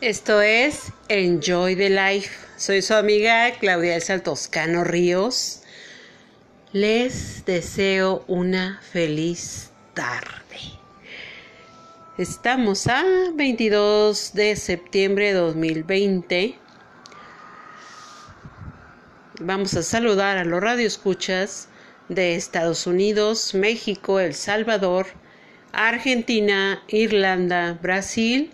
Esto es Enjoy the Life. Soy su amiga Claudia Elsa Toscano Ríos. Les deseo una feliz tarde. Estamos a 22 de septiembre de 2020. Vamos a saludar a los radioescuchas de Estados Unidos, México, El Salvador, Argentina, Irlanda, Brasil,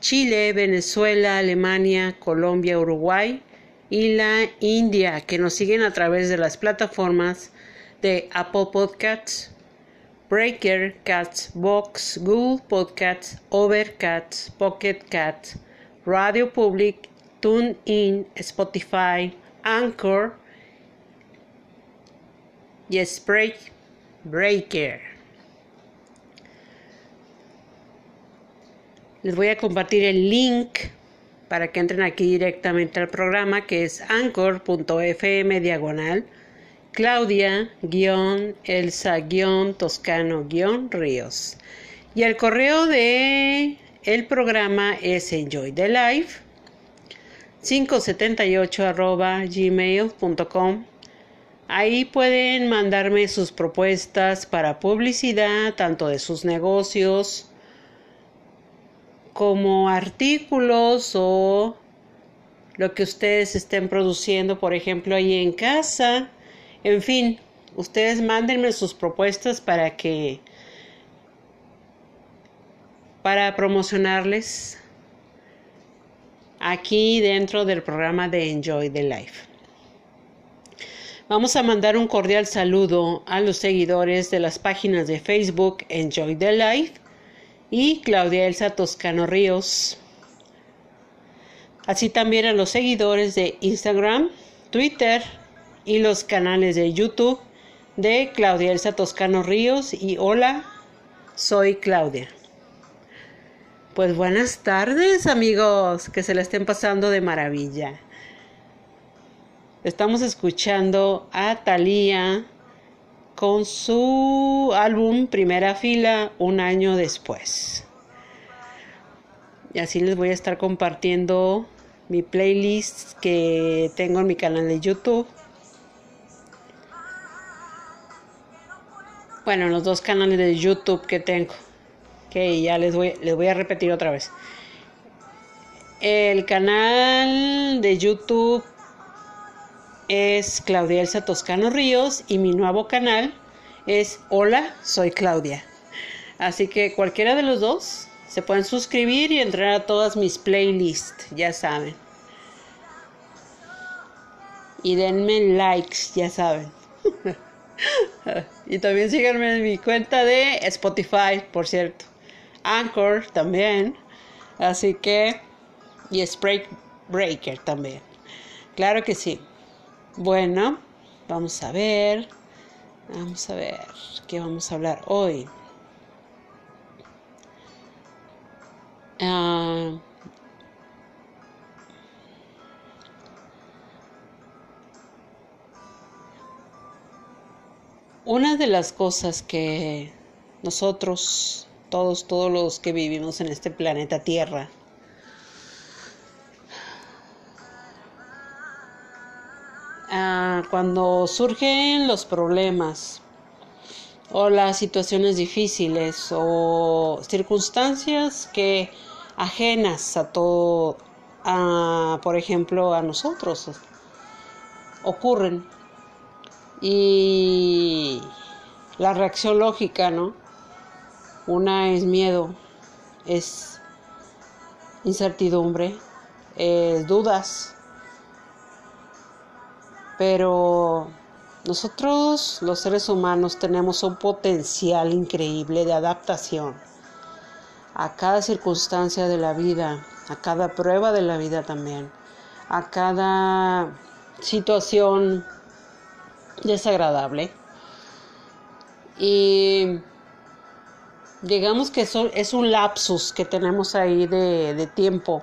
Chile, Venezuela, Alemania, Colombia, Uruguay y la India, que nos siguen a través de las plataformas de Apple Podcasts, Breaker, Cats, Box, Google Podcasts, Overcast, Pocket Cats, Radio Public, TuneIn, Spotify, Anchor y Spray Breaker. Les voy a compartir el link para que entren aquí directamente al programa que es anchor.fm diagonal Claudia-Elsa-Toscano-Ríos. Y el correo de el programa es enjoy the life 578 arroba gmail.com Ahí pueden mandarme sus propuestas para publicidad, tanto de sus negocios, como artículos o lo que ustedes estén produciendo, por ejemplo, ahí en casa. En fin, ustedes mándenme sus propuestas para que para promocionarles aquí dentro del programa de Enjoy the Life. Vamos a mandar un cordial saludo a los seguidores de las páginas de Facebook Enjoy the Life y Claudia Elsa Toscano Ríos. Así también a los seguidores de Instagram, Twitter y los canales de YouTube de Claudia Elsa Toscano Ríos y hola, soy Claudia. Pues buenas tardes amigos, que se la estén pasando de maravilla. Estamos escuchando a Thalía con su álbum Primera Fila un año después. Y así les voy a estar compartiendo mi playlist que tengo en mi canal de YouTube. Bueno, los dos canales de YouTube que tengo. Que ya les voy, les voy a repetir otra vez. El canal de YouTube es Claudia Elsa Toscano Ríos y mi nuevo canal es Hola, soy Claudia. Así que cualquiera de los dos se pueden suscribir y entrar a todas mis playlists, ya saben. Y denme likes, ya saben. y también síganme en mi cuenta de Spotify, por cierto. Anchor también. Así que... Y Spray Breaker también. Claro que sí. Bueno, vamos a ver. Vamos a ver qué vamos a hablar hoy. Ah, una de las cosas que nosotros, todos, todos los que vivimos en este planeta Tierra, cuando surgen los problemas o las situaciones difíciles o circunstancias que ajenas a todo, a, por ejemplo, a nosotros ocurren y la reacción lógica, ¿no? Una es miedo, es incertidumbre, es dudas, pero nosotros los seres humanos tenemos un potencial increíble de adaptación a cada circunstancia de la vida, a cada prueba de la vida también, a cada situación desagradable. Y digamos que eso es un lapsus que tenemos ahí de, de tiempo.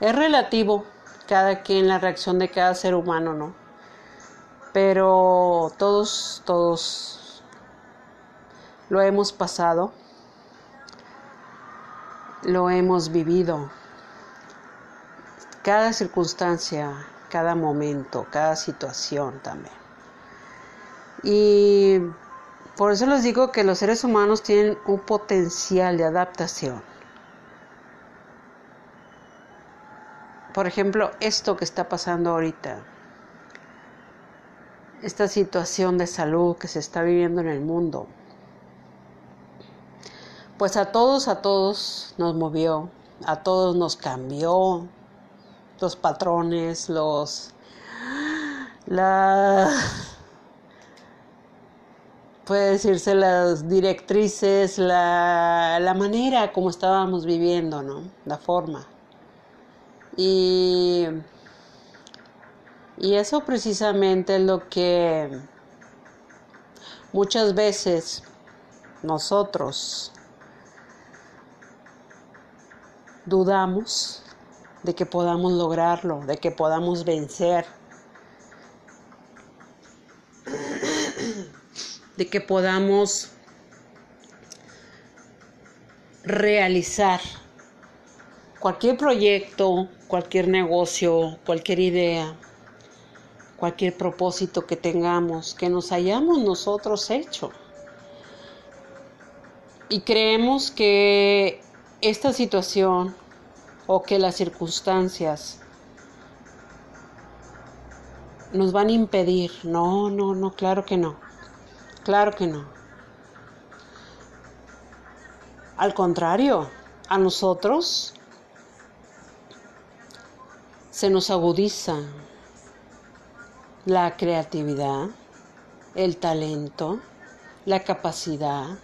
Es relativo cada quien la reacción de cada ser humano, ¿no? Pero todos, todos lo hemos pasado, lo hemos vivido. Cada circunstancia, cada momento, cada situación también. Y por eso les digo que los seres humanos tienen un potencial de adaptación. Por ejemplo, esto que está pasando ahorita, esta situación de salud que se está viviendo en el mundo, pues a todos, a todos nos movió, a todos nos cambió los patrones, los... la... puede decirse las directrices, la, la manera como estábamos viviendo, ¿no? La forma. Y, y eso precisamente es lo que muchas veces nosotros dudamos de que podamos lograrlo, de que podamos vencer, de que podamos realizar cualquier proyecto, cualquier negocio, cualquier idea, cualquier propósito que tengamos, que nos hayamos nosotros hecho. Y creemos que esta situación o que las circunstancias nos van a impedir. No, no, no, claro que no. Claro que no. Al contrario, a nosotros se nos agudiza la creatividad, el talento, la capacidad.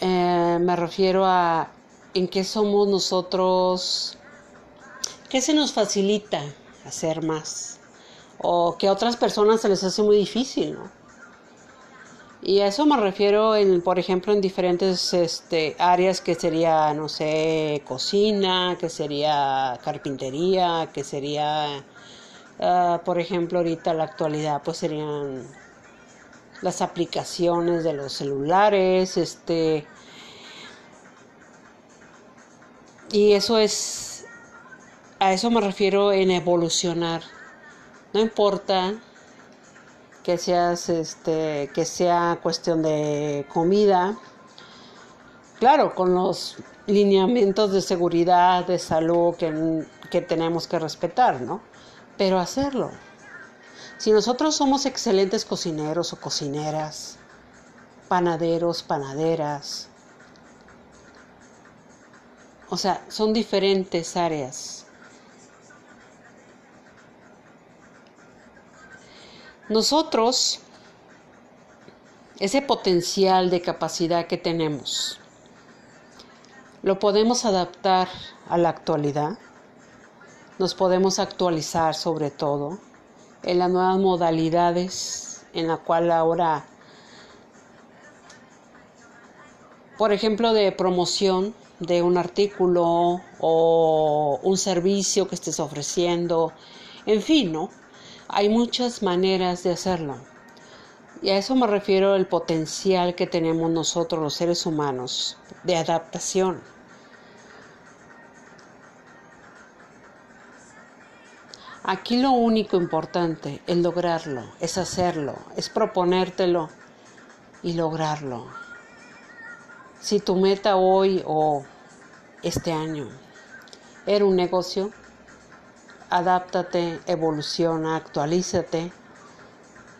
Eh, me refiero a en qué somos nosotros, qué se nos facilita hacer más o que a otras personas se les hace muy difícil, ¿no? Y a eso me refiero, en, por ejemplo, en diferentes este, áreas que sería, no sé, cocina, que sería carpintería, que sería Ah, por ejemplo, ahorita la actualidad pues serían las aplicaciones de los celulares, este y eso es a eso me refiero en evolucionar. No importa que seas este que sea cuestión de comida. Claro, con los lineamientos de seguridad, de salud que, que tenemos que respetar, ¿no? Pero hacerlo. Si nosotros somos excelentes cocineros o cocineras, panaderos, panaderas, o sea, son diferentes áreas. Nosotros, ese potencial de capacidad que tenemos, lo podemos adaptar a la actualidad, nos podemos actualizar sobre todo en las nuevas modalidades en la cual ahora, por ejemplo, de promoción de un artículo o un servicio que estés ofreciendo, en fin, ¿no? Hay muchas maneras de hacerlo. Y a eso me refiero el potencial que tenemos nosotros los seres humanos de adaptación. Aquí lo único importante es lograrlo, es hacerlo, es proponértelo y lograrlo. Si tu meta hoy o este año era un negocio, adáptate, evoluciona, actualízate,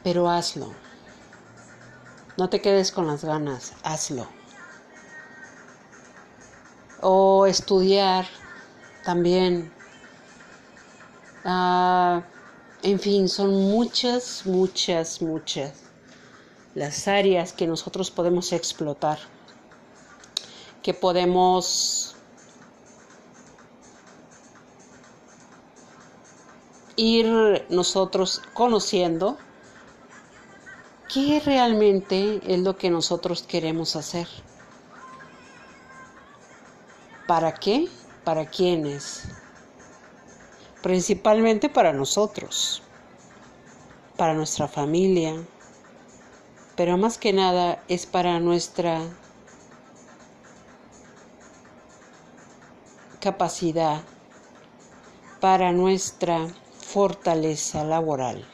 pero hazlo. No te quedes con las ganas, hazlo. O estudiar también Ah, en fin, son muchas, muchas, muchas las áreas que nosotros podemos explotar, que podemos ir nosotros conociendo qué realmente es lo que nosotros queremos hacer. ¿Para qué? ¿Para quiénes? principalmente para nosotros, para nuestra familia, pero más que nada es para nuestra capacidad, para nuestra fortaleza laboral,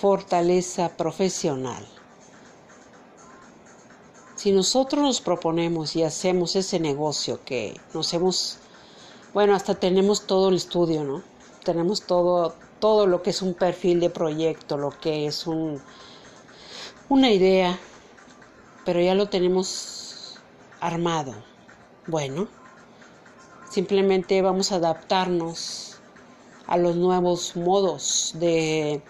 fortaleza profesional. Si nosotros nos proponemos y hacemos ese negocio que nos hemos, bueno, hasta tenemos todo el estudio, ¿no? tenemos todo, todo lo que es un perfil de proyecto, lo que es un, una idea, pero ya lo tenemos armado. Bueno, simplemente vamos a adaptarnos a los nuevos modos de,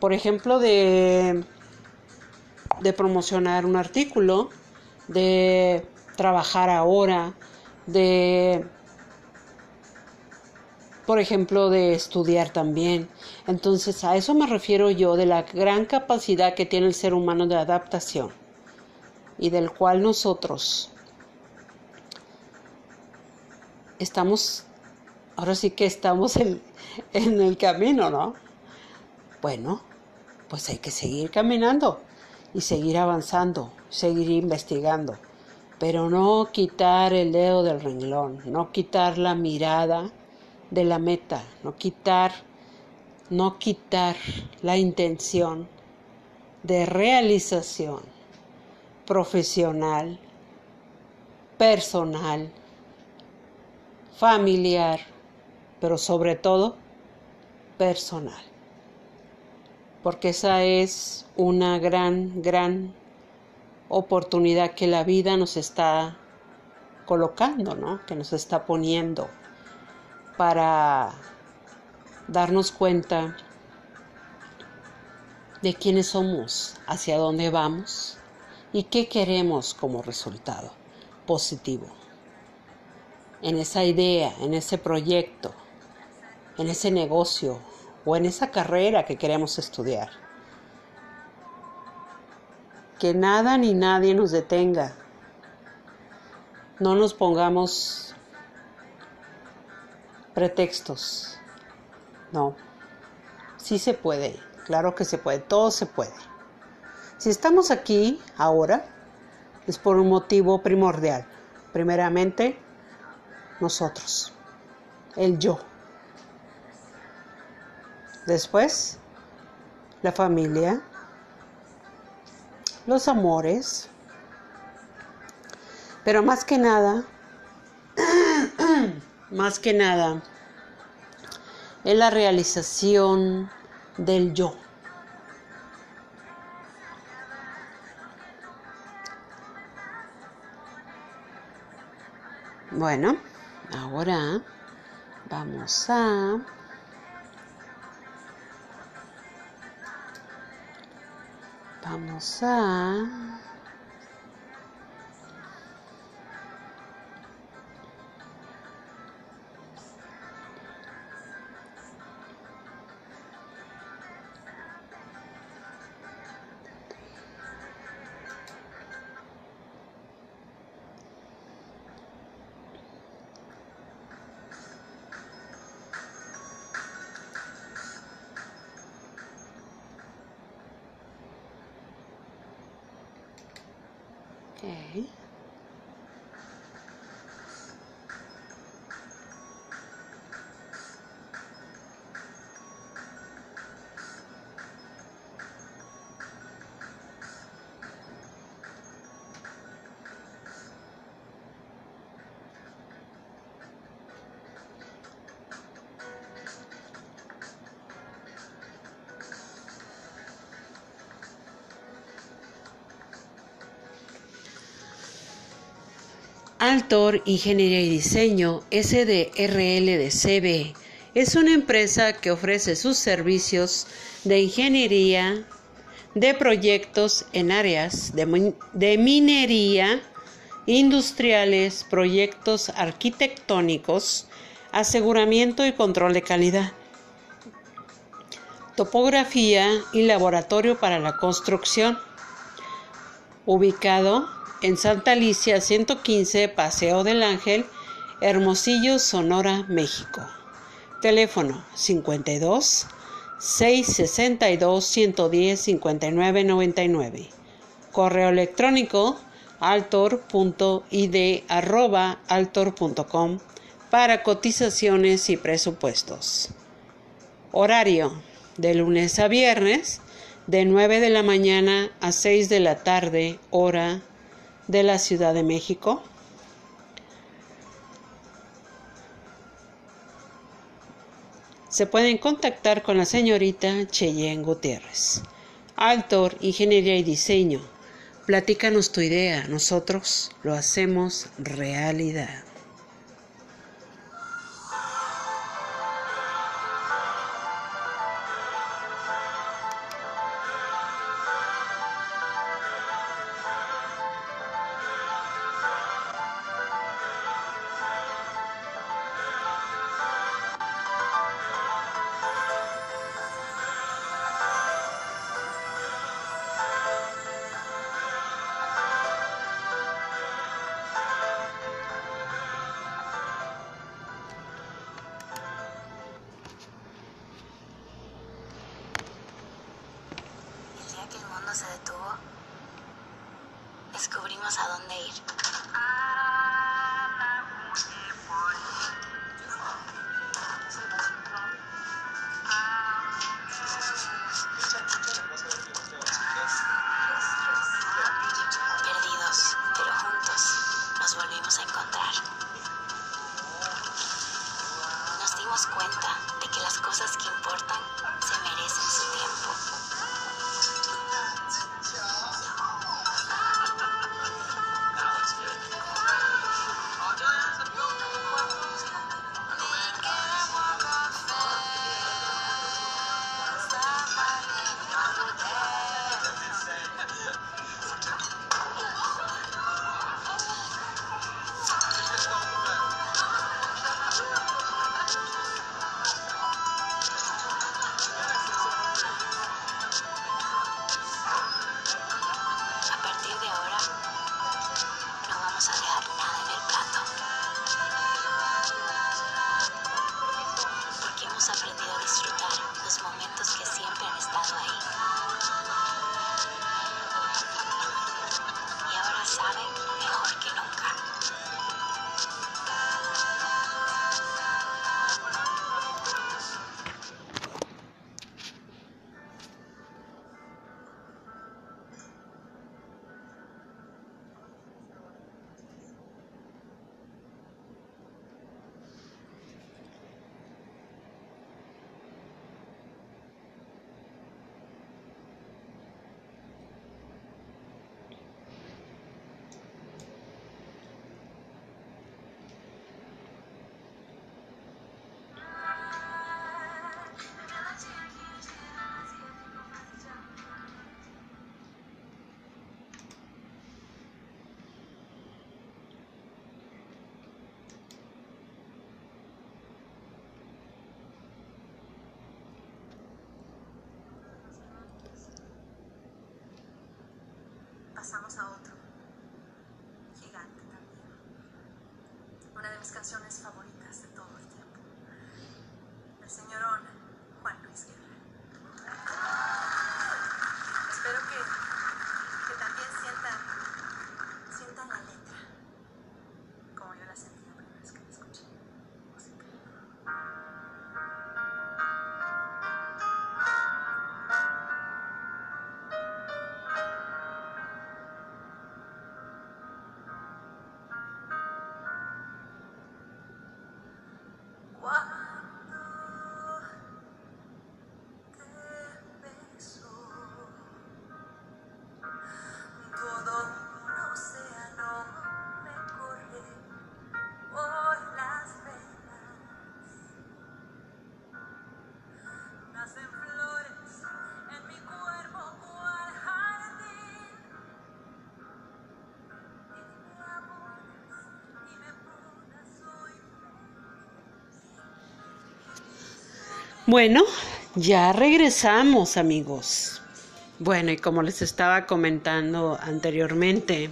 por ejemplo, de, de promocionar un artículo, de trabajar ahora, de por ejemplo, de estudiar también. Entonces, a eso me refiero yo de la gran capacidad que tiene el ser humano de adaptación y del cual nosotros estamos, ahora sí que estamos en, en el camino, ¿no? Bueno, pues hay que seguir caminando y seguir avanzando, seguir investigando, pero no quitar el dedo del renglón, no quitar la mirada de la meta, no quitar, no quitar la intención de realización profesional, personal, familiar, pero sobre todo personal. Porque esa es una gran, gran oportunidad que la vida nos está colocando, ¿no? Que nos está poniendo para darnos cuenta de quiénes somos, hacia dónde vamos y qué queremos como resultado positivo. En esa idea, en ese proyecto, en ese negocio o en esa carrera que queremos estudiar. Que nada ni nadie nos detenga. No nos pongamos pretextos. No. Sí se puede, claro que se puede, todo se puede. Si estamos aquí ahora, es por un motivo primordial. Primeramente, nosotros, el yo. Después, la familia, los amores, pero más que nada, más que nada, es la realización del yo. Bueno, ahora vamos a vamos a Altor Ingeniería y Diseño SDRL de CB es una empresa que ofrece sus servicios de ingeniería de proyectos en áreas de, de minería, industriales, proyectos arquitectónicos, aseguramiento y control de calidad, topografía y laboratorio para la construcción, ubicado en Santa Alicia 115, Paseo del Ángel, Hermosillo, Sonora, México. Teléfono 52 662 110 59 99. Correo electrónico altor.id@altor.com para cotizaciones y presupuestos. Horario de lunes a viernes de 9 de la mañana a 6 de la tarde, hora de la Ciudad de México. Se pueden contactar con la señorita Cheyenne Gutiérrez. Altor, Ingeniería y Diseño. Platícanos tu idea, nosotros lo hacemos realidad. Bueno, ya regresamos amigos. Bueno, y como les estaba comentando anteriormente,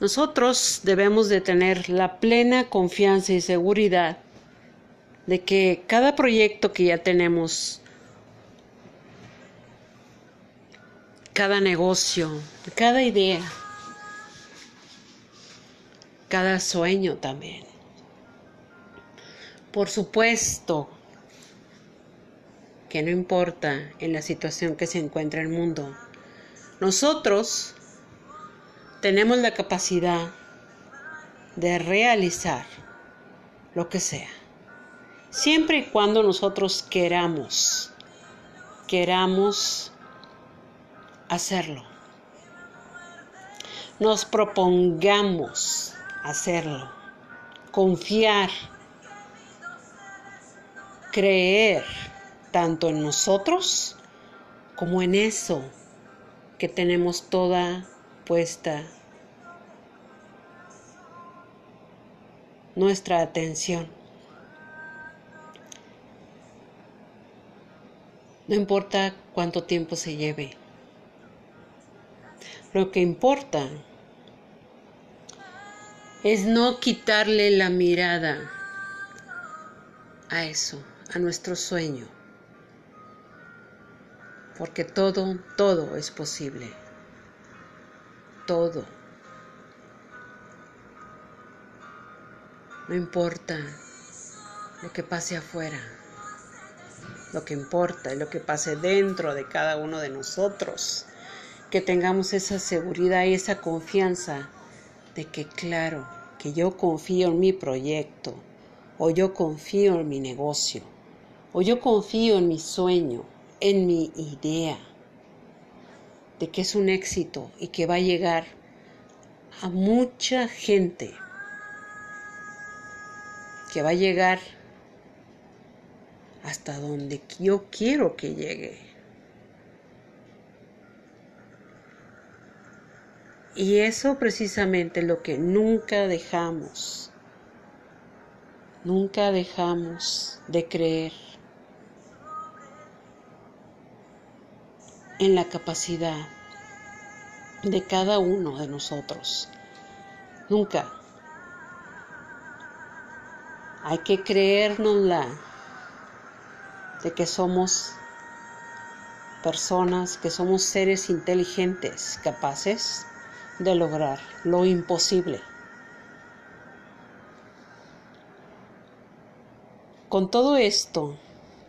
nosotros debemos de tener la plena confianza y seguridad de que cada proyecto que ya tenemos, cada negocio, cada idea, cada sueño también, por supuesto que no importa en la situación que se encuentra el mundo, nosotros tenemos la capacidad de realizar lo que sea, siempre y cuando nosotros queramos, queramos hacerlo, nos propongamos hacerlo, confiar creer tanto en nosotros como en eso que tenemos toda puesta nuestra atención. No importa cuánto tiempo se lleve. Lo que importa es no quitarle la mirada a eso, a nuestro sueño. Porque todo, todo es posible. Todo. No importa lo que pase afuera. Lo que importa es lo que pase dentro de cada uno de nosotros. Que tengamos esa seguridad y esa confianza de que, claro, que yo confío en mi proyecto, o yo confío en mi negocio, o yo confío en mi sueño, en mi idea, de que es un éxito y que va a llegar a mucha gente, que va a llegar hasta donde yo quiero que llegue. Y eso precisamente es lo que nunca dejamos Nunca dejamos de creer en la capacidad de cada uno de nosotros. Nunca. Hay que creérnosla de que somos personas, que somos seres inteligentes, capaces de lograr lo imposible. Con todo esto,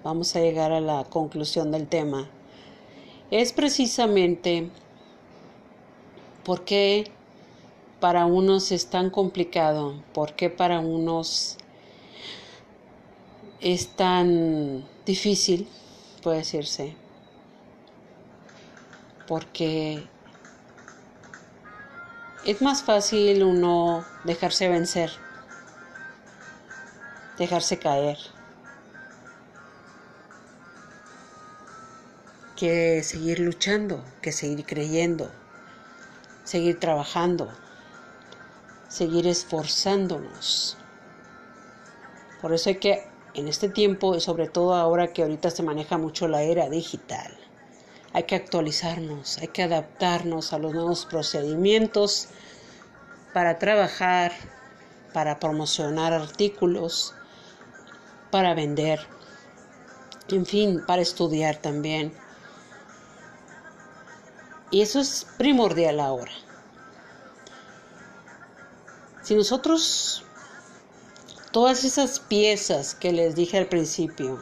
vamos a llegar a la conclusión del tema. Es precisamente por qué para unos es tan complicado, por qué para unos es tan difícil, puede decirse, porque es más fácil uno dejarse vencer, dejarse caer, que seguir luchando, que seguir creyendo, seguir trabajando, seguir esforzándonos. Por eso hay que, en este tiempo, y sobre todo ahora que ahorita se maneja mucho la era digital, hay que actualizarnos, hay que adaptarnos a los nuevos procedimientos para trabajar, para promocionar artículos, para vender, en fin, para estudiar también. Y eso es primordial ahora. Si nosotros, todas esas piezas que les dije al principio,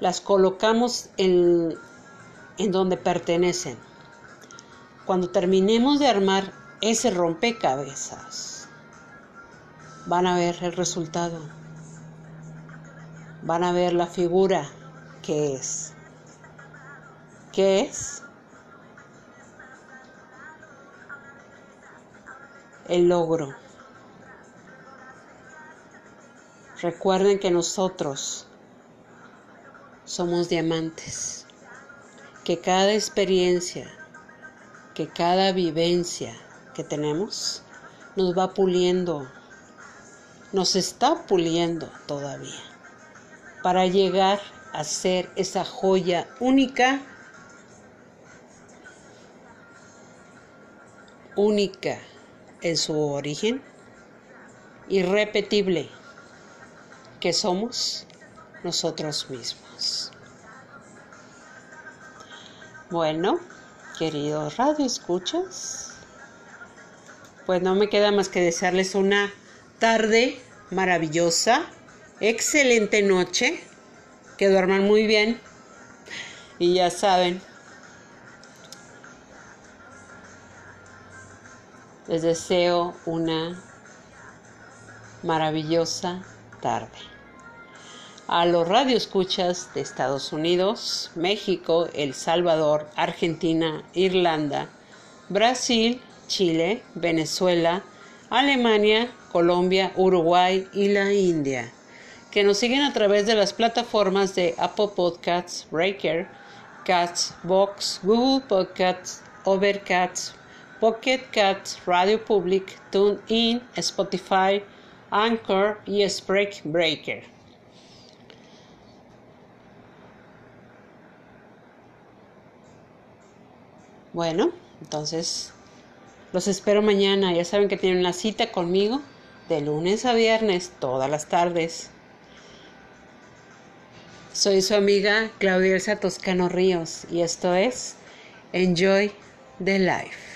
las colocamos en, en donde pertenecen. Cuando terminemos de armar ese rompecabezas, van a ver el resultado, van a ver la figura que es. ¿Qué es? El logro. Recuerden que nosotros somos diamantes, que cada experiencia, que cada vivencia que tenemos nos va puliendo, nos está puliendo todavía, para llegar a ser esa joya única, única en su origen, irrepetible, que somos nosotros mismos. Bueno, queridos radio escuchas, pues no me queda más que desearles una tarde maravillosa, excelente noche, que duerman muy bien y ya saben, les deseo una maravillosa tarde. A los radioescuchas de Estados Unidos, México, El Salvador, Argentina, Irlanda, Brasil, Chile, Venezuela, Alemania, Colombia, Uruguay y la India, que nos siguen a través de las plataformas de Apple Podcasts, Breaker, Cats, Box, Google Podcasts, Overcast, Pocket Cats, Radio Public, TuneIn, Spotify, Anchor y Spreak Breaker. Bueno, entonces los espero mañana. Ya saben que tienen una cita conmigo de lunes a viernes, todas las tardes. Soy su amiga Claudia Elsa Toscano Ríos y esto es Enjoy the Life.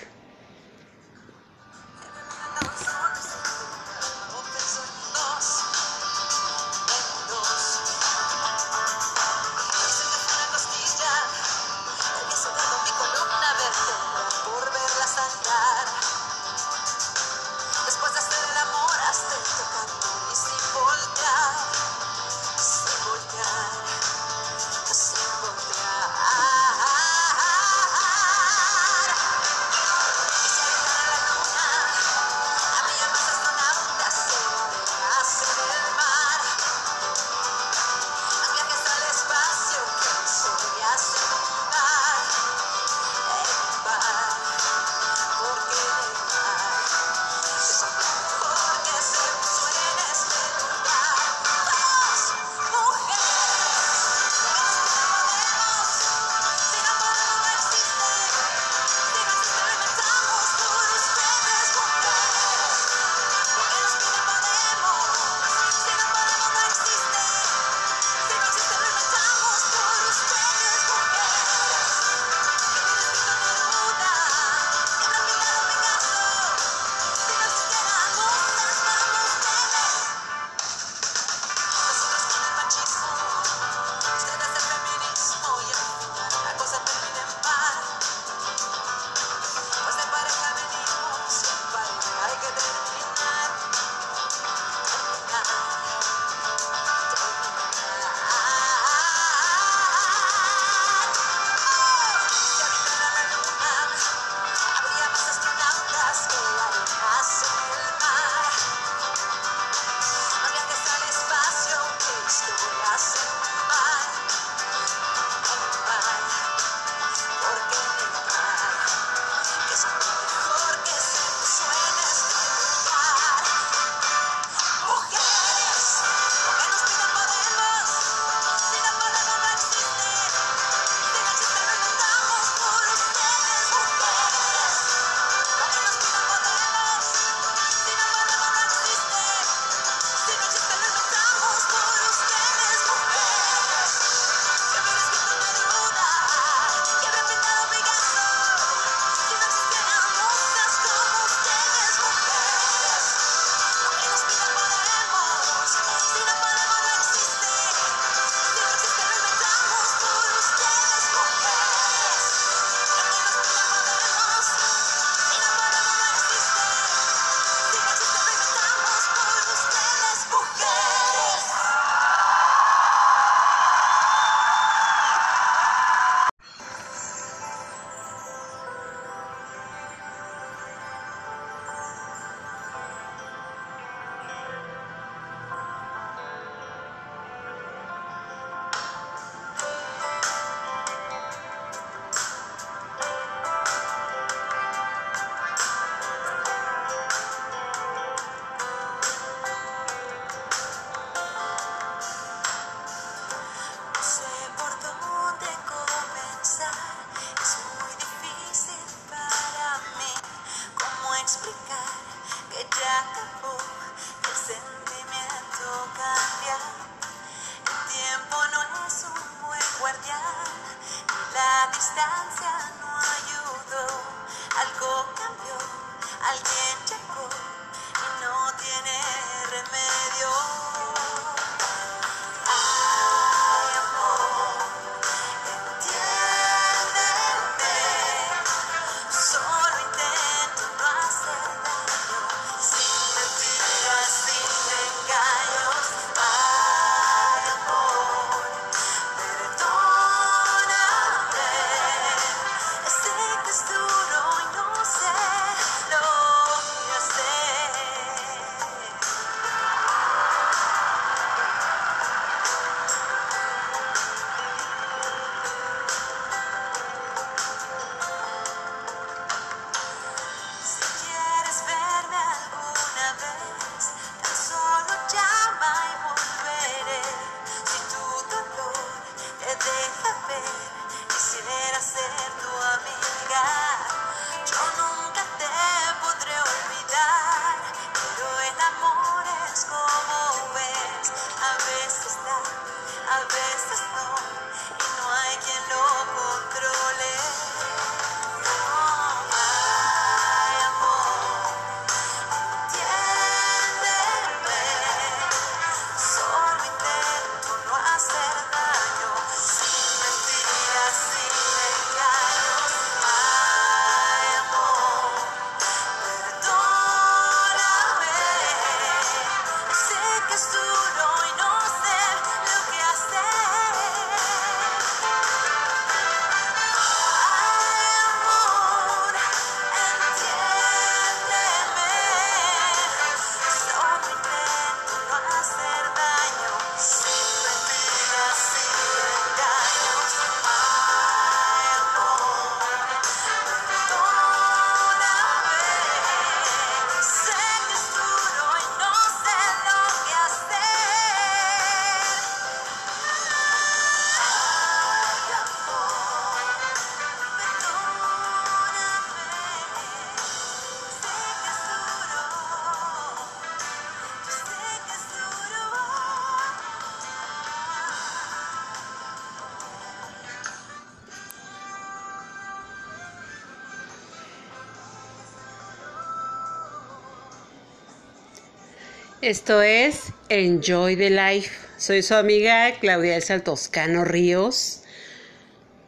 Esto es Enjoy the Life. Soy su amiga Claudia Elsa Toscano Ríos.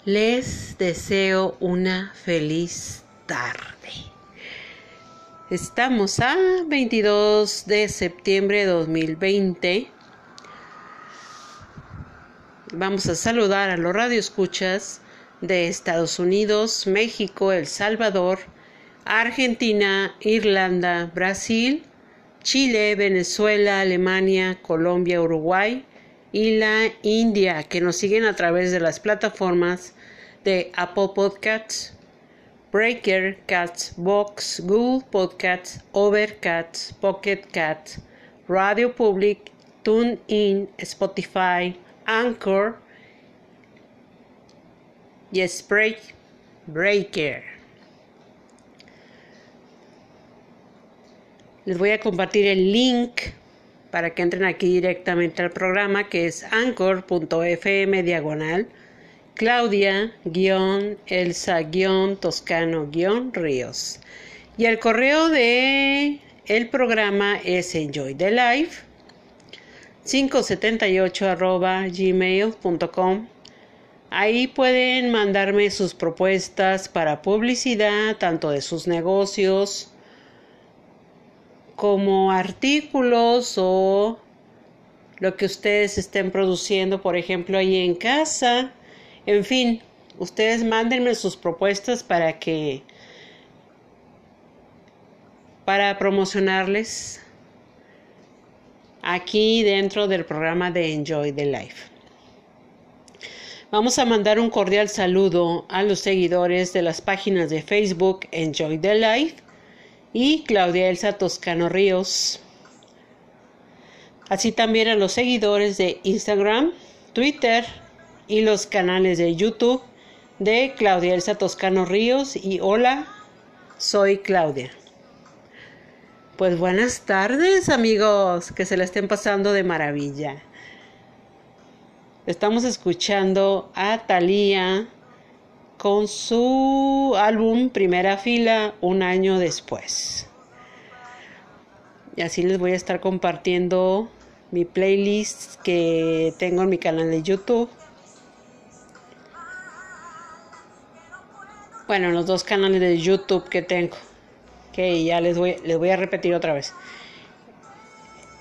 Les deseo una feliz tarde. Estamos a 22 de septiembre de 2020. Vamos a saludar a los radioescuchas de Estados Unidos, México, El Salvador, Argentina, Irlanda, Brasil, Chile, Venezuela, Alemania, Colombia, Uruguay y la India, que nos siguen a través de las plataformas de Apple Podcasts, Breaker, Cats, Box, Google Podcasts, Overcast, Pocket Cats, Radio Public, TuneIn, Spotify, Anchor y Spray Breaker. Les voy a compartir el link para que entren aquí directamente al programa que es anchor.fm diagonal Claudia-Elsa-Toscano-Ríos. Y el correo de el programa es enjoy the life 578 arroba gmail.com Ahí pueden mandarme sus propuestas para publicidad, tanto de sus negocios como artículos o lo que ustedes estén produciendo, por ejemplo, ahí en casa. En fin, ustedes mándenme sus propuestas para que para promocionarles aquí dentro del programa de Enjoy the Life. Vamos a mandar un cordial saludo a los seguidores de las páginas de Facebook Enjoy the Life y Claudia Elsa Toscano Ríos. Así también a los seguidores de Instagram, Twitter y los canales de YouTube de Claudia Elsa Toscano Ríos y hola, soy Claudia. Pues buenas tardes amigos, que se la estén pasando de maravilla. Estamos escuchando a Thalía con su álbum Primera Fila un año después. Y así les voy a estar compartiendo mi playlist que tengo en mi canal de YouTube. Bueno, los dos canales de YouTube que tengo. Que ya les voy, les voy a repetir otra vez.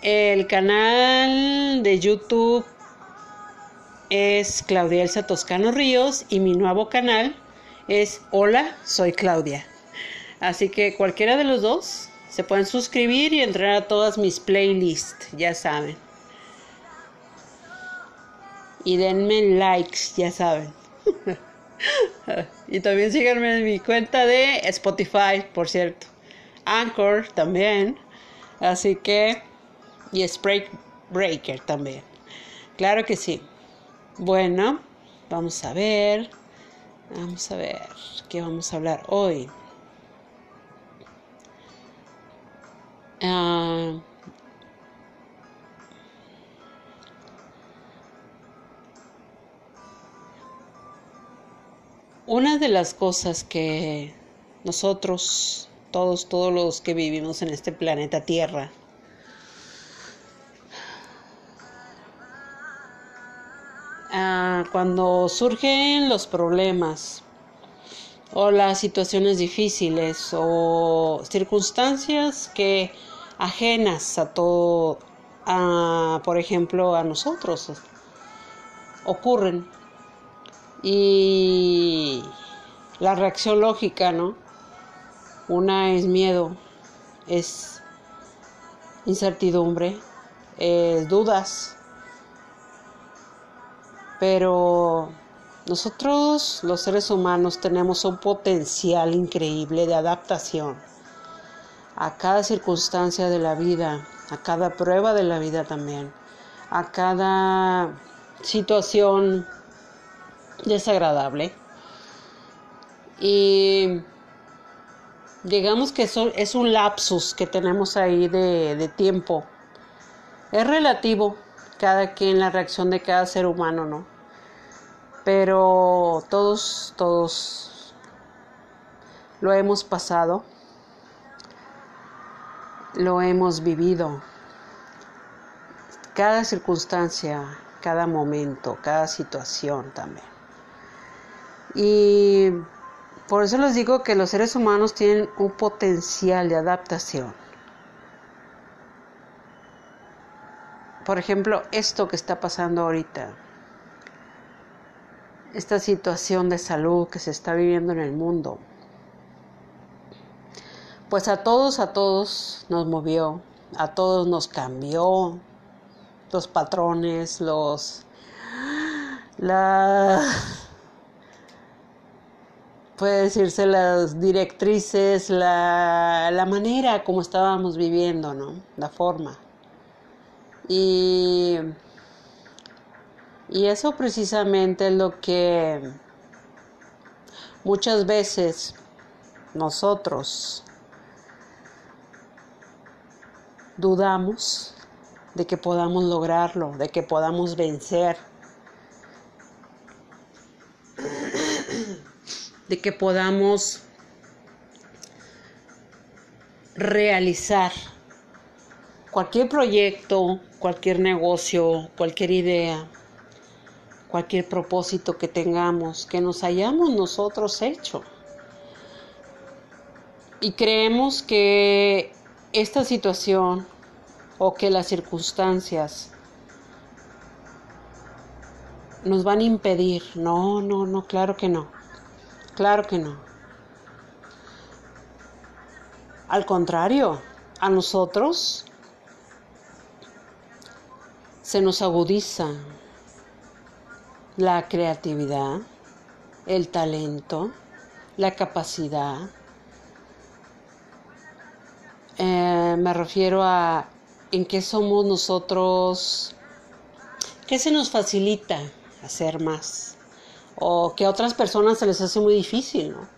El canal de YouTube es Claudia Elsa Toscano Ríos y mi nuevo canal es Hola, soy Claudia. Así que cualquiera de los dos se pueden suscribir y entrar a todas mis playlists, ya saben. Y denme likes, ya saben. y también síganme en mi cuenta de Spotify, por cierto. Anchor también. Así que... Y Spray Breaker también. Claro que sí. Bueno, vamos a ver. Vamos a ver qué vamos a hablar hoy. Ah, una de las cosas que nosotros, todos, todos los que vivimos en este planeta Tierra, cuando surgen los problemas o las situaciones difíciles o circunstancias que ajenas a todo, a, por ejemplo, a nosotros ocurren y la reacción lógica, ¿no? Una es miedo, es incertidumbre, es dudas, pero nosotros los seres humanos tenemos un potencial increíble de adaptación a cada circunstancia de la vida, a cada prueba de la vida también, a cada situación desagradable. Y digamos que eso es un lapsus que tenemos ahí de, de tiempo. Es relativo cada quien, la reacción de cada ser humano, ¿no? pero todos, todos lo hemos pasado, lo hemos vivido. Cada circunstancia, cada momento, cada situación también. Y por eso les digo que los seres humanos tienen un potencial de adaptación. Por ejemplo, esto que está pasando ahorita esta situación de salud que se está viviendo en el mundo. Pues a todos, a todos nos movió, a todos nos cambió los patrones, los la puede decirse las directrices, la, la manera como estábamos viviendo, ¿no? La forma. Y y eso precisamente es lo que muchas veces nosotros dudamos de que podamos lograrlo, de que podamos vencer, de que podamos realizar cualquier proyecto, cualquier negocio, cualquier idea cualquier propósito que tengamos, que nos hayamos nosotros hecho. Y creemos que esta situación o que las circunstancias nos van a impedir. No, no, no, claro que no. Claro que no. Al contrario, a nosotros se nos agudiza, la creatividad, el talento, la capacidad. Eh, me refiero a en qué somos nosotros, qué se nos facilita hacer más o que a otras personas se les hace muy difícil, ¿no?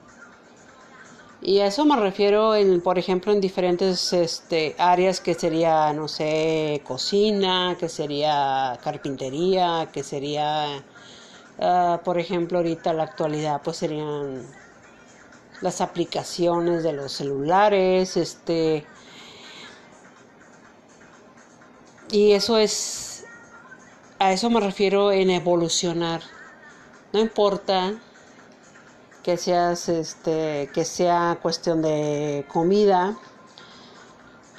Y a eso me refiero, en, por ejemplo, en diferentes este, áreas que sería, no sé, cocina, que sería carpintería, que sería Ah, por ejemplo, ahorita la actualidad pues serían las aplicaciones de los celulares, este y eso es a eso me refiero en evolucionar. No importa que seas este que sea cuestión de comida.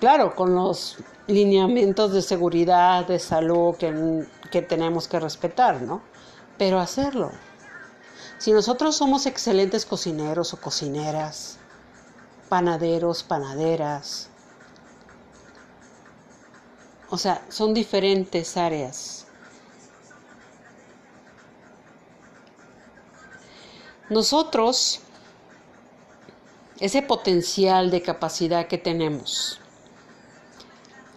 Claro, con los lineamientos de seguridad, de salud que, que tenemos que respetar, ¿no? Pero hacerlo. Si nosotros somos excelentes cocineros o cocineras, panaderos, panaderas, o sea, son diferentes áreas. Nosotros, ese potencial de capacidad que tenemos,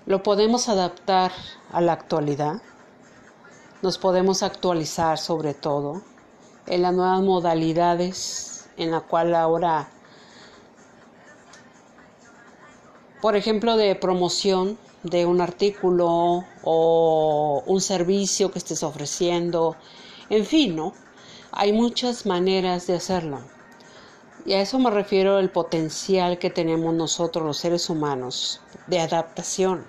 lo podemos adaptar a la actualidad, nos podemos actualizar sobre todo en las nuevas modalidades en la cual ahora, por ejemplo, de promoción de un artículo o un servicio que estés ofreciendo, en fin, ¿no? Hay muchas maneras de hacerlo. Y a eso me refiero el potencial que tenemos nosotros los seres humanos de adaptación.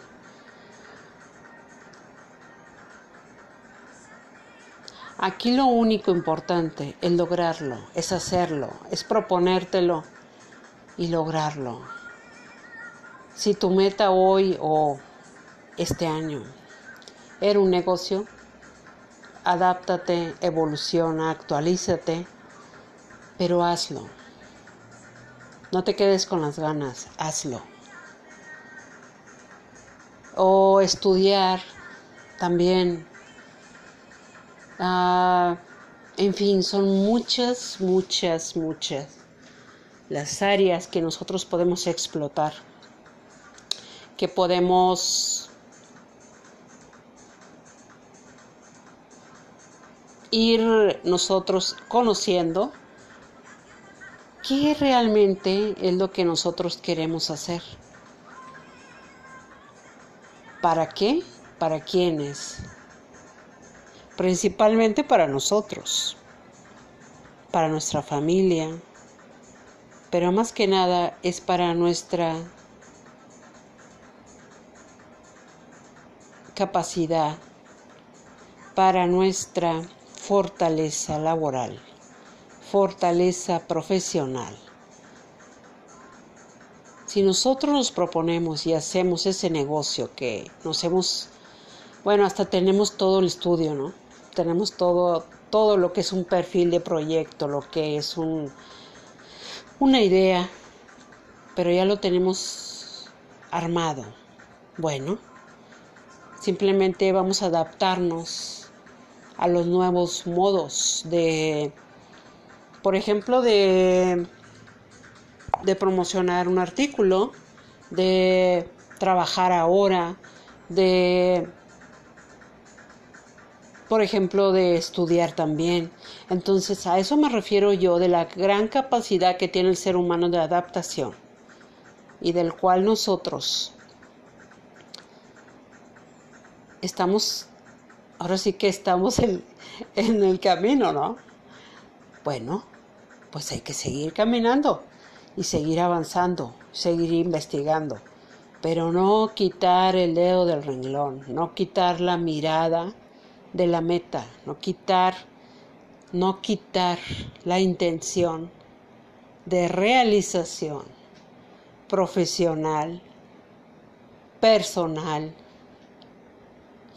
Aquí lo único importante es lograrlo, es hacerlo, es proponértelo y lograrlo. Si tu meta hoy o este año era un negocio, adáptate, evoluciona, actualízate, pero hazlo. No te quedes con las ganas, hazlo. O estudiar también Ah, en fin, son muchas, muchas, muchas las áreas que nosotros podemos explotar, que podemos ir nosotros conociendo qué realmente es lo que nosotros queremos hacer. ¿Para qué? ¿Para quiénes? principalmente para nosotros, para nuestra familia, pero más que nada es para nuestra capacidad, para nuestra fortaleza laboral, fortaleza profesional. Si nosotros nos proponemos y hacemos ese negocio que nos hemos, bueno, hasta tenemos todo el estudio, ¿no? tenemos todo, todo lo que es un perfil de proyecto, lo que es un, una idea, pero ya lo tenemos armado. Bueno, simplemente vamos a adaptarnos a los nuevos modos de, por ejemplo, de, de promocionar un artículo, de trabajar ahora, de por ejemplo, de estudiar también. Entonces, a eso me refiero yo de la gran capacidad que tiene el ser humano de adaptación y del cual nosotros estamos, ahora sí que estamos en, en el camino, ¿no? Bueno, pues hay que seguir caminando y seguir avanzando, seguir investigando, pero no quitar el dedo del renglón, no quitar la mirada de la meta, no quitar, no quitar la intención de realización profesional, personal,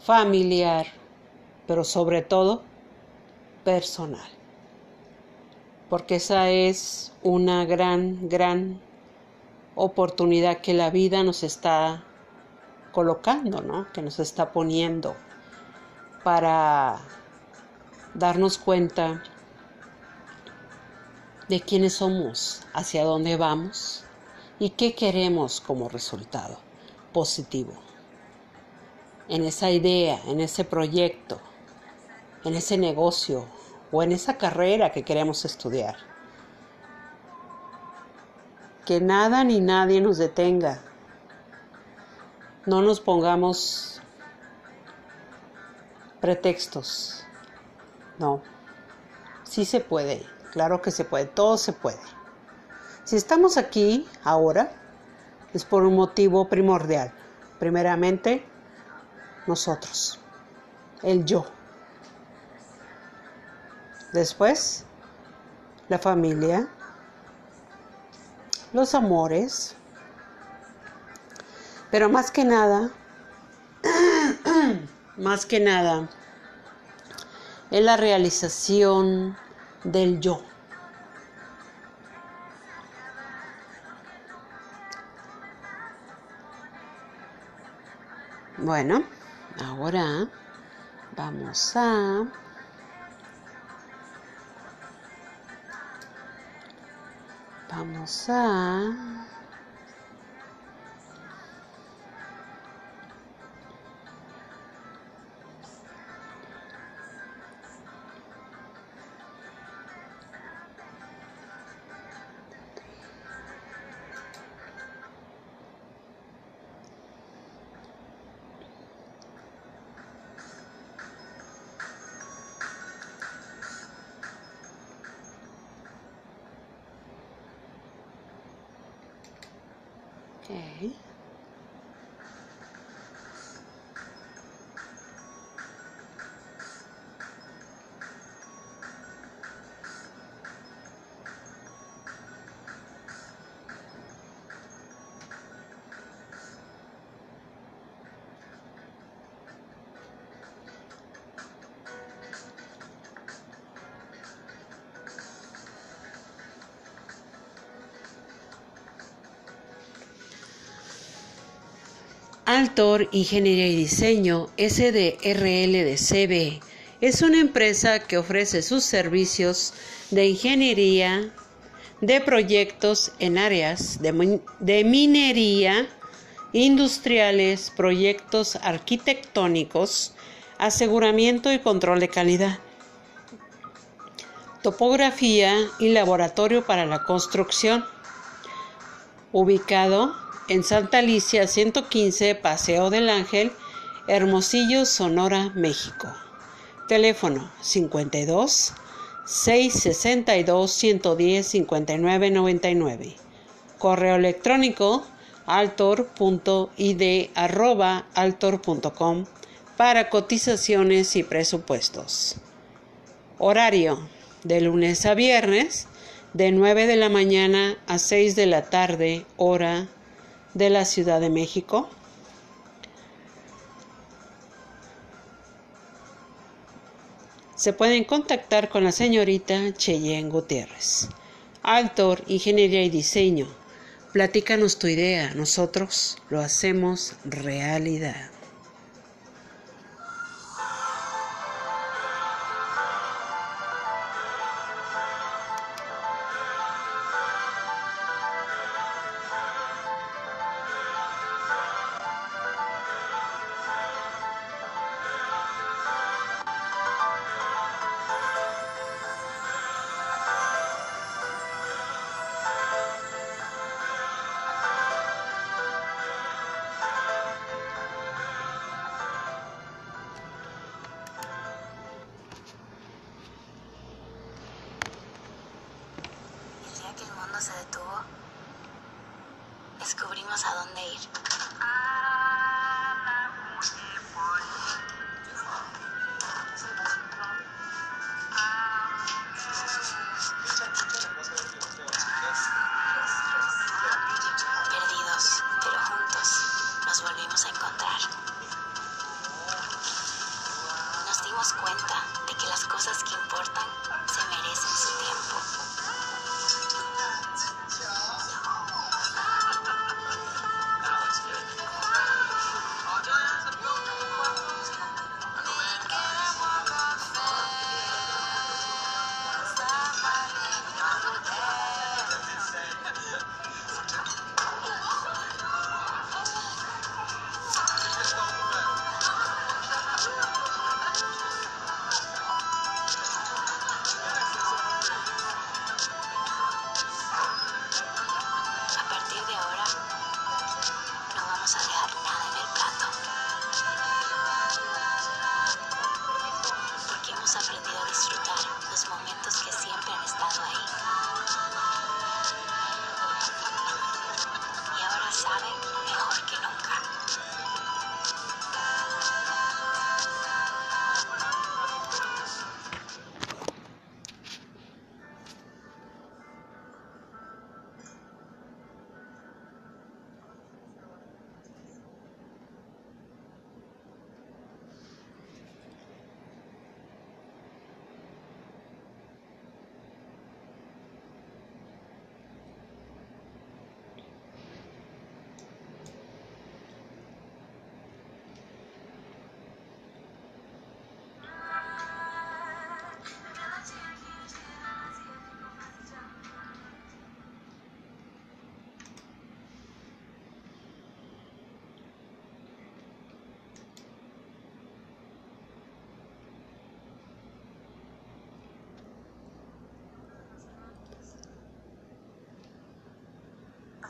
familiar, pero sobre todo personal. Porque esa es una gran, gran oportunidad que la vida nos está colocando, ¿no? Que nos está poniendo para darnos cuenta de quiénes somos, hacia dónde vamos y qué queremos como resultado positivo. En esa idea, en ese proyecto, en ese negocio o en esa carrera que queremos estudiar. Que nada ni nadie nos detenga. No nos pongamos pretextos. No. Sí se puede, claro que se puede, todo se puede. Si estamos aquí ahora, es por un motivo primordial. Primeramente, nosotros, el yo. Después, la familia, los amores, pero más que nada, más que nada, es la realización del yo. Bueno, ahora vamos a vamos a Altor Ingeniería y Diseño SDRL de CB es una empresa que ofrece sus servicios de ingeniería de proyectos en áreas de, de minería, industriales, proyectos arquitectónicos, aseguramiento y control de calidad, topografía y laboratorio para la construcción, ubicado en Santa Alicia 115, Paseo del Ángel, Hermosillo, Sonora, México. Teléfono 52 662 110 59 99. Correo electrónico altor.id@altor.com para cotizaciones y presupuestos. Horario de lunes a viernes de 9 de la mañana a 6 de la tarde, hora de la Ciudad de México. Se pueden contactar con la señorita Cheyenne Gutiérrez. Altor, Ingeniería y Diseño. Platícanos tu idea, nosotros lo hacemos realidad.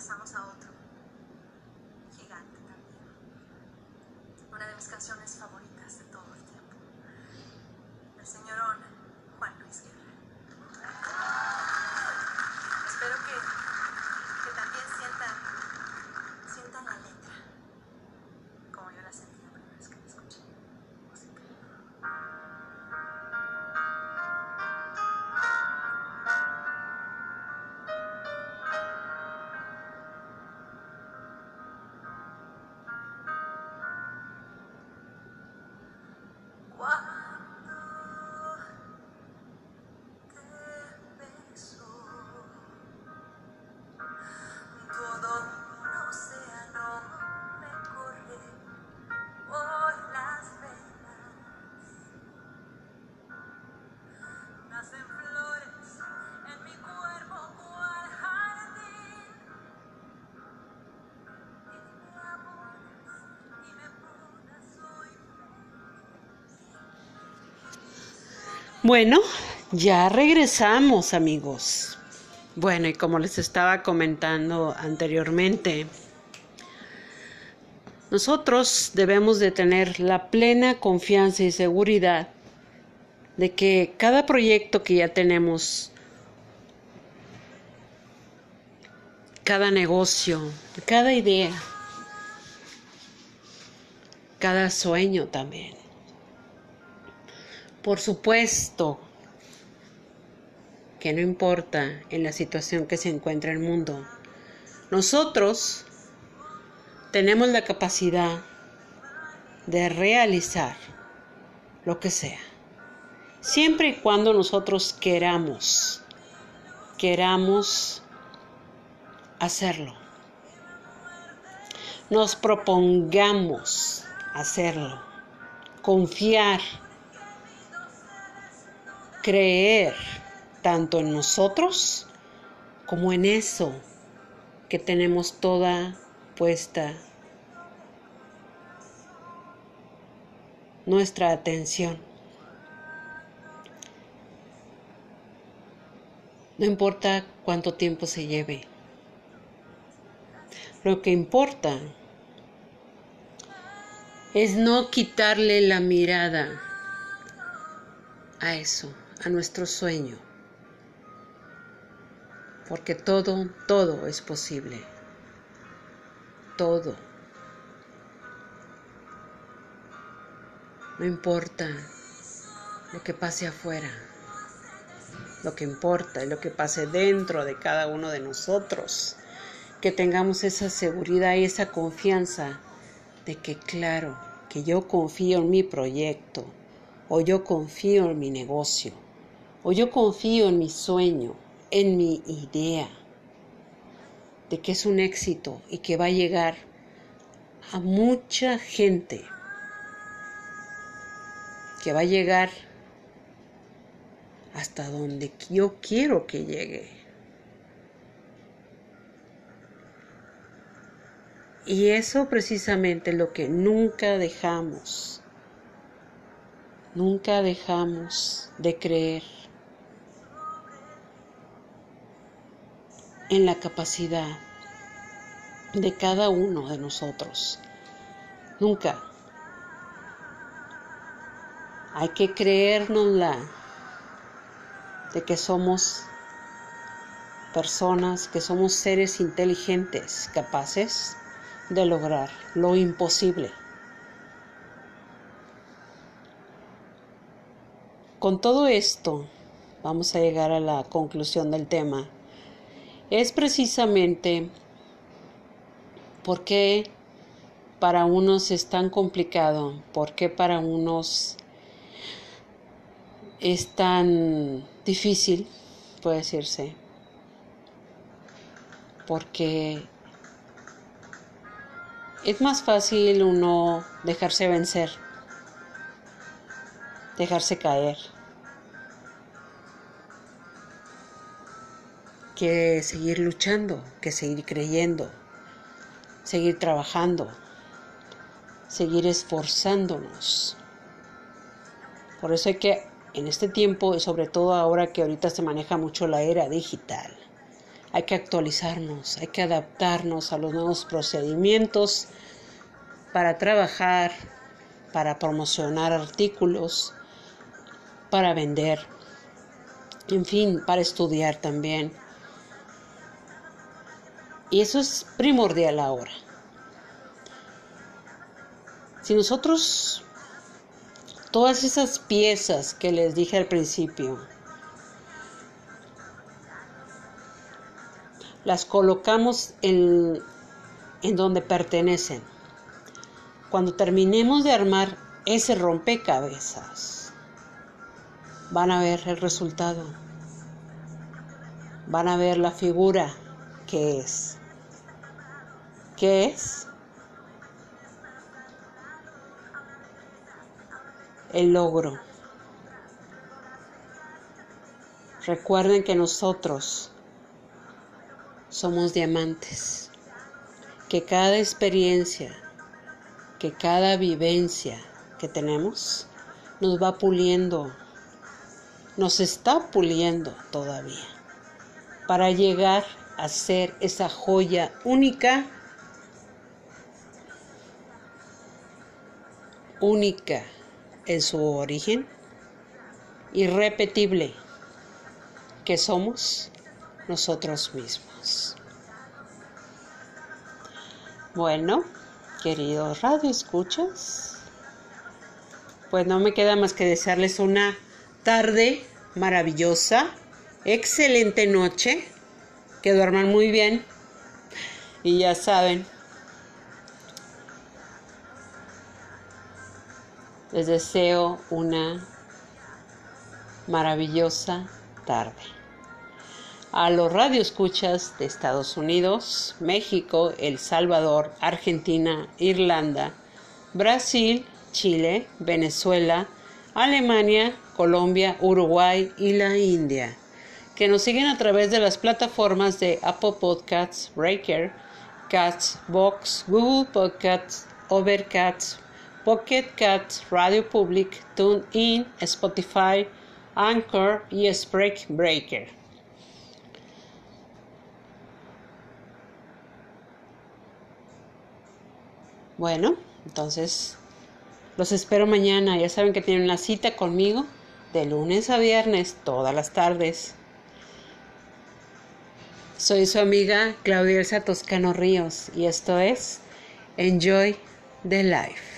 sama-sama. Bueno, ya regresamos amigos. Bueno, y como les estaba comentando anteriormente, nosotros debemos de tener la plena confianza y seguridad de que cada proyecto que ya tenemos, cada negocio, cada idea, cada sueño también, por supuesto que no importa en la situación que se encuentra el mundo, nosotros tenemos la capacidad de realizar lo que sea, siempre y cuando nosotros queramos, queramos hacerlo, nos propongamos hacerlo, confiar, creer tanto en nosotros como en eso que tenemos toda puesta nuestra atención. No importa cuánto tiempo se lleve. Lo que importa es no quitarle la mirada a eso, a nuestro sueño. Porque todo, todo es posible. Todo. No importa lo que pase afuera. Lo que importa es lo que pase dentro de cada uno de nosotros. Que tengamos esa seguridad y esa confianza de que, claro, que yo confío en mi proyecto, o yo confío en mi negocio, o yo confío en mi sueño, en mi idea, de que es un éxito y que va a llegar a mucha gente, que va a llegar hasta donde yo quiero que llegue. Y eso precisamente es lo que nunca dejamos, nunca dejamos de creer en la capacidad de cada uno de nosotros. Nunca. Hay que creérnosla de que somos personas, que somos seres inteligentes, capaces de lograr lo imposible. Con todo esto, vamos a llegar a la conclusión del tema. Es precisamente por qué para unos es tan complicado, por qué para unos es tan difícil, puede decirse, porque es más fácil uno dejarse vencer, dejarse caer, que seguir luchando, que seguir creyendo, seguir trabajando, seguir esforzándonos. Por eso hay que, en este tiempo, y sobre todo ahora que ahorita se maneja mucho la era digital, hay que actualizarnos, hay que adaptarnos a los nuevos procedimientos para trabajar, para promocionar artículos, para vender, en fin, para estudiar también. Y eso es primordial ahora. Si nosotros, todas esas piezas que les dije al principio, las colocamos en, en donde pertenecen, cuando terminemos de armar ese rompecabezas, van a ver el resultado, van a ver la figura que es. ¿Qué es? el logro. Recuerden que nosotros somos diamantes, que cada experiencia, que cada vivencia que tenemos nos va puliendo, nos está puliendo todavía para llegar ser esa joya única, única en su origen, irrepetible, que somos nosotros mismos. Bueno, queridos radio escuchas, pues no me queda más que desearles una tarde maravillosa, excelente noche, que duerman muy bien y ya saben, Les deseo una maravillosa tarde. A los radioescuchas de Estados Unidos, México, El Salvador, Argentina, Irlanda, Brasil, Chile, Venezuela, Alemania, Colombia, Uruguay y la India, que nos siguen a través de las plataformas de Apple Podcasts, Breaker, Cats, Box, Google Podcasts, Overcast, Pocket Cats, Radio Public, TuneIn, Spotify, Anchor y Spreak Breaker. Bueno, entonces los espero mañana. Ya saben que tienen una cita conmigo de lunes a viernes, todas las tardes. Soy su amiga Claudia Elsa Toscano Ríos y esto es Enjoy the Life.